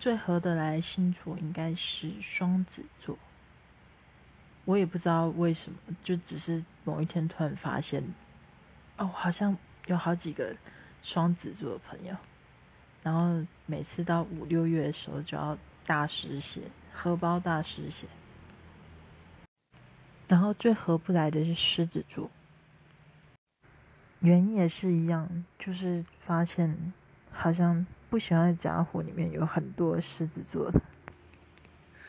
最合得来星座应该是双子座。我也不知道为什么，就只是某一天突然发现，哦，好像有好几个双子座的朋友，然后每次到五六月的时候就要大失血，荷包大失血。然后最合不来的是狮子座，原因也是一样，就是发现好像不喜欢的家伙里面有很多狮子座的。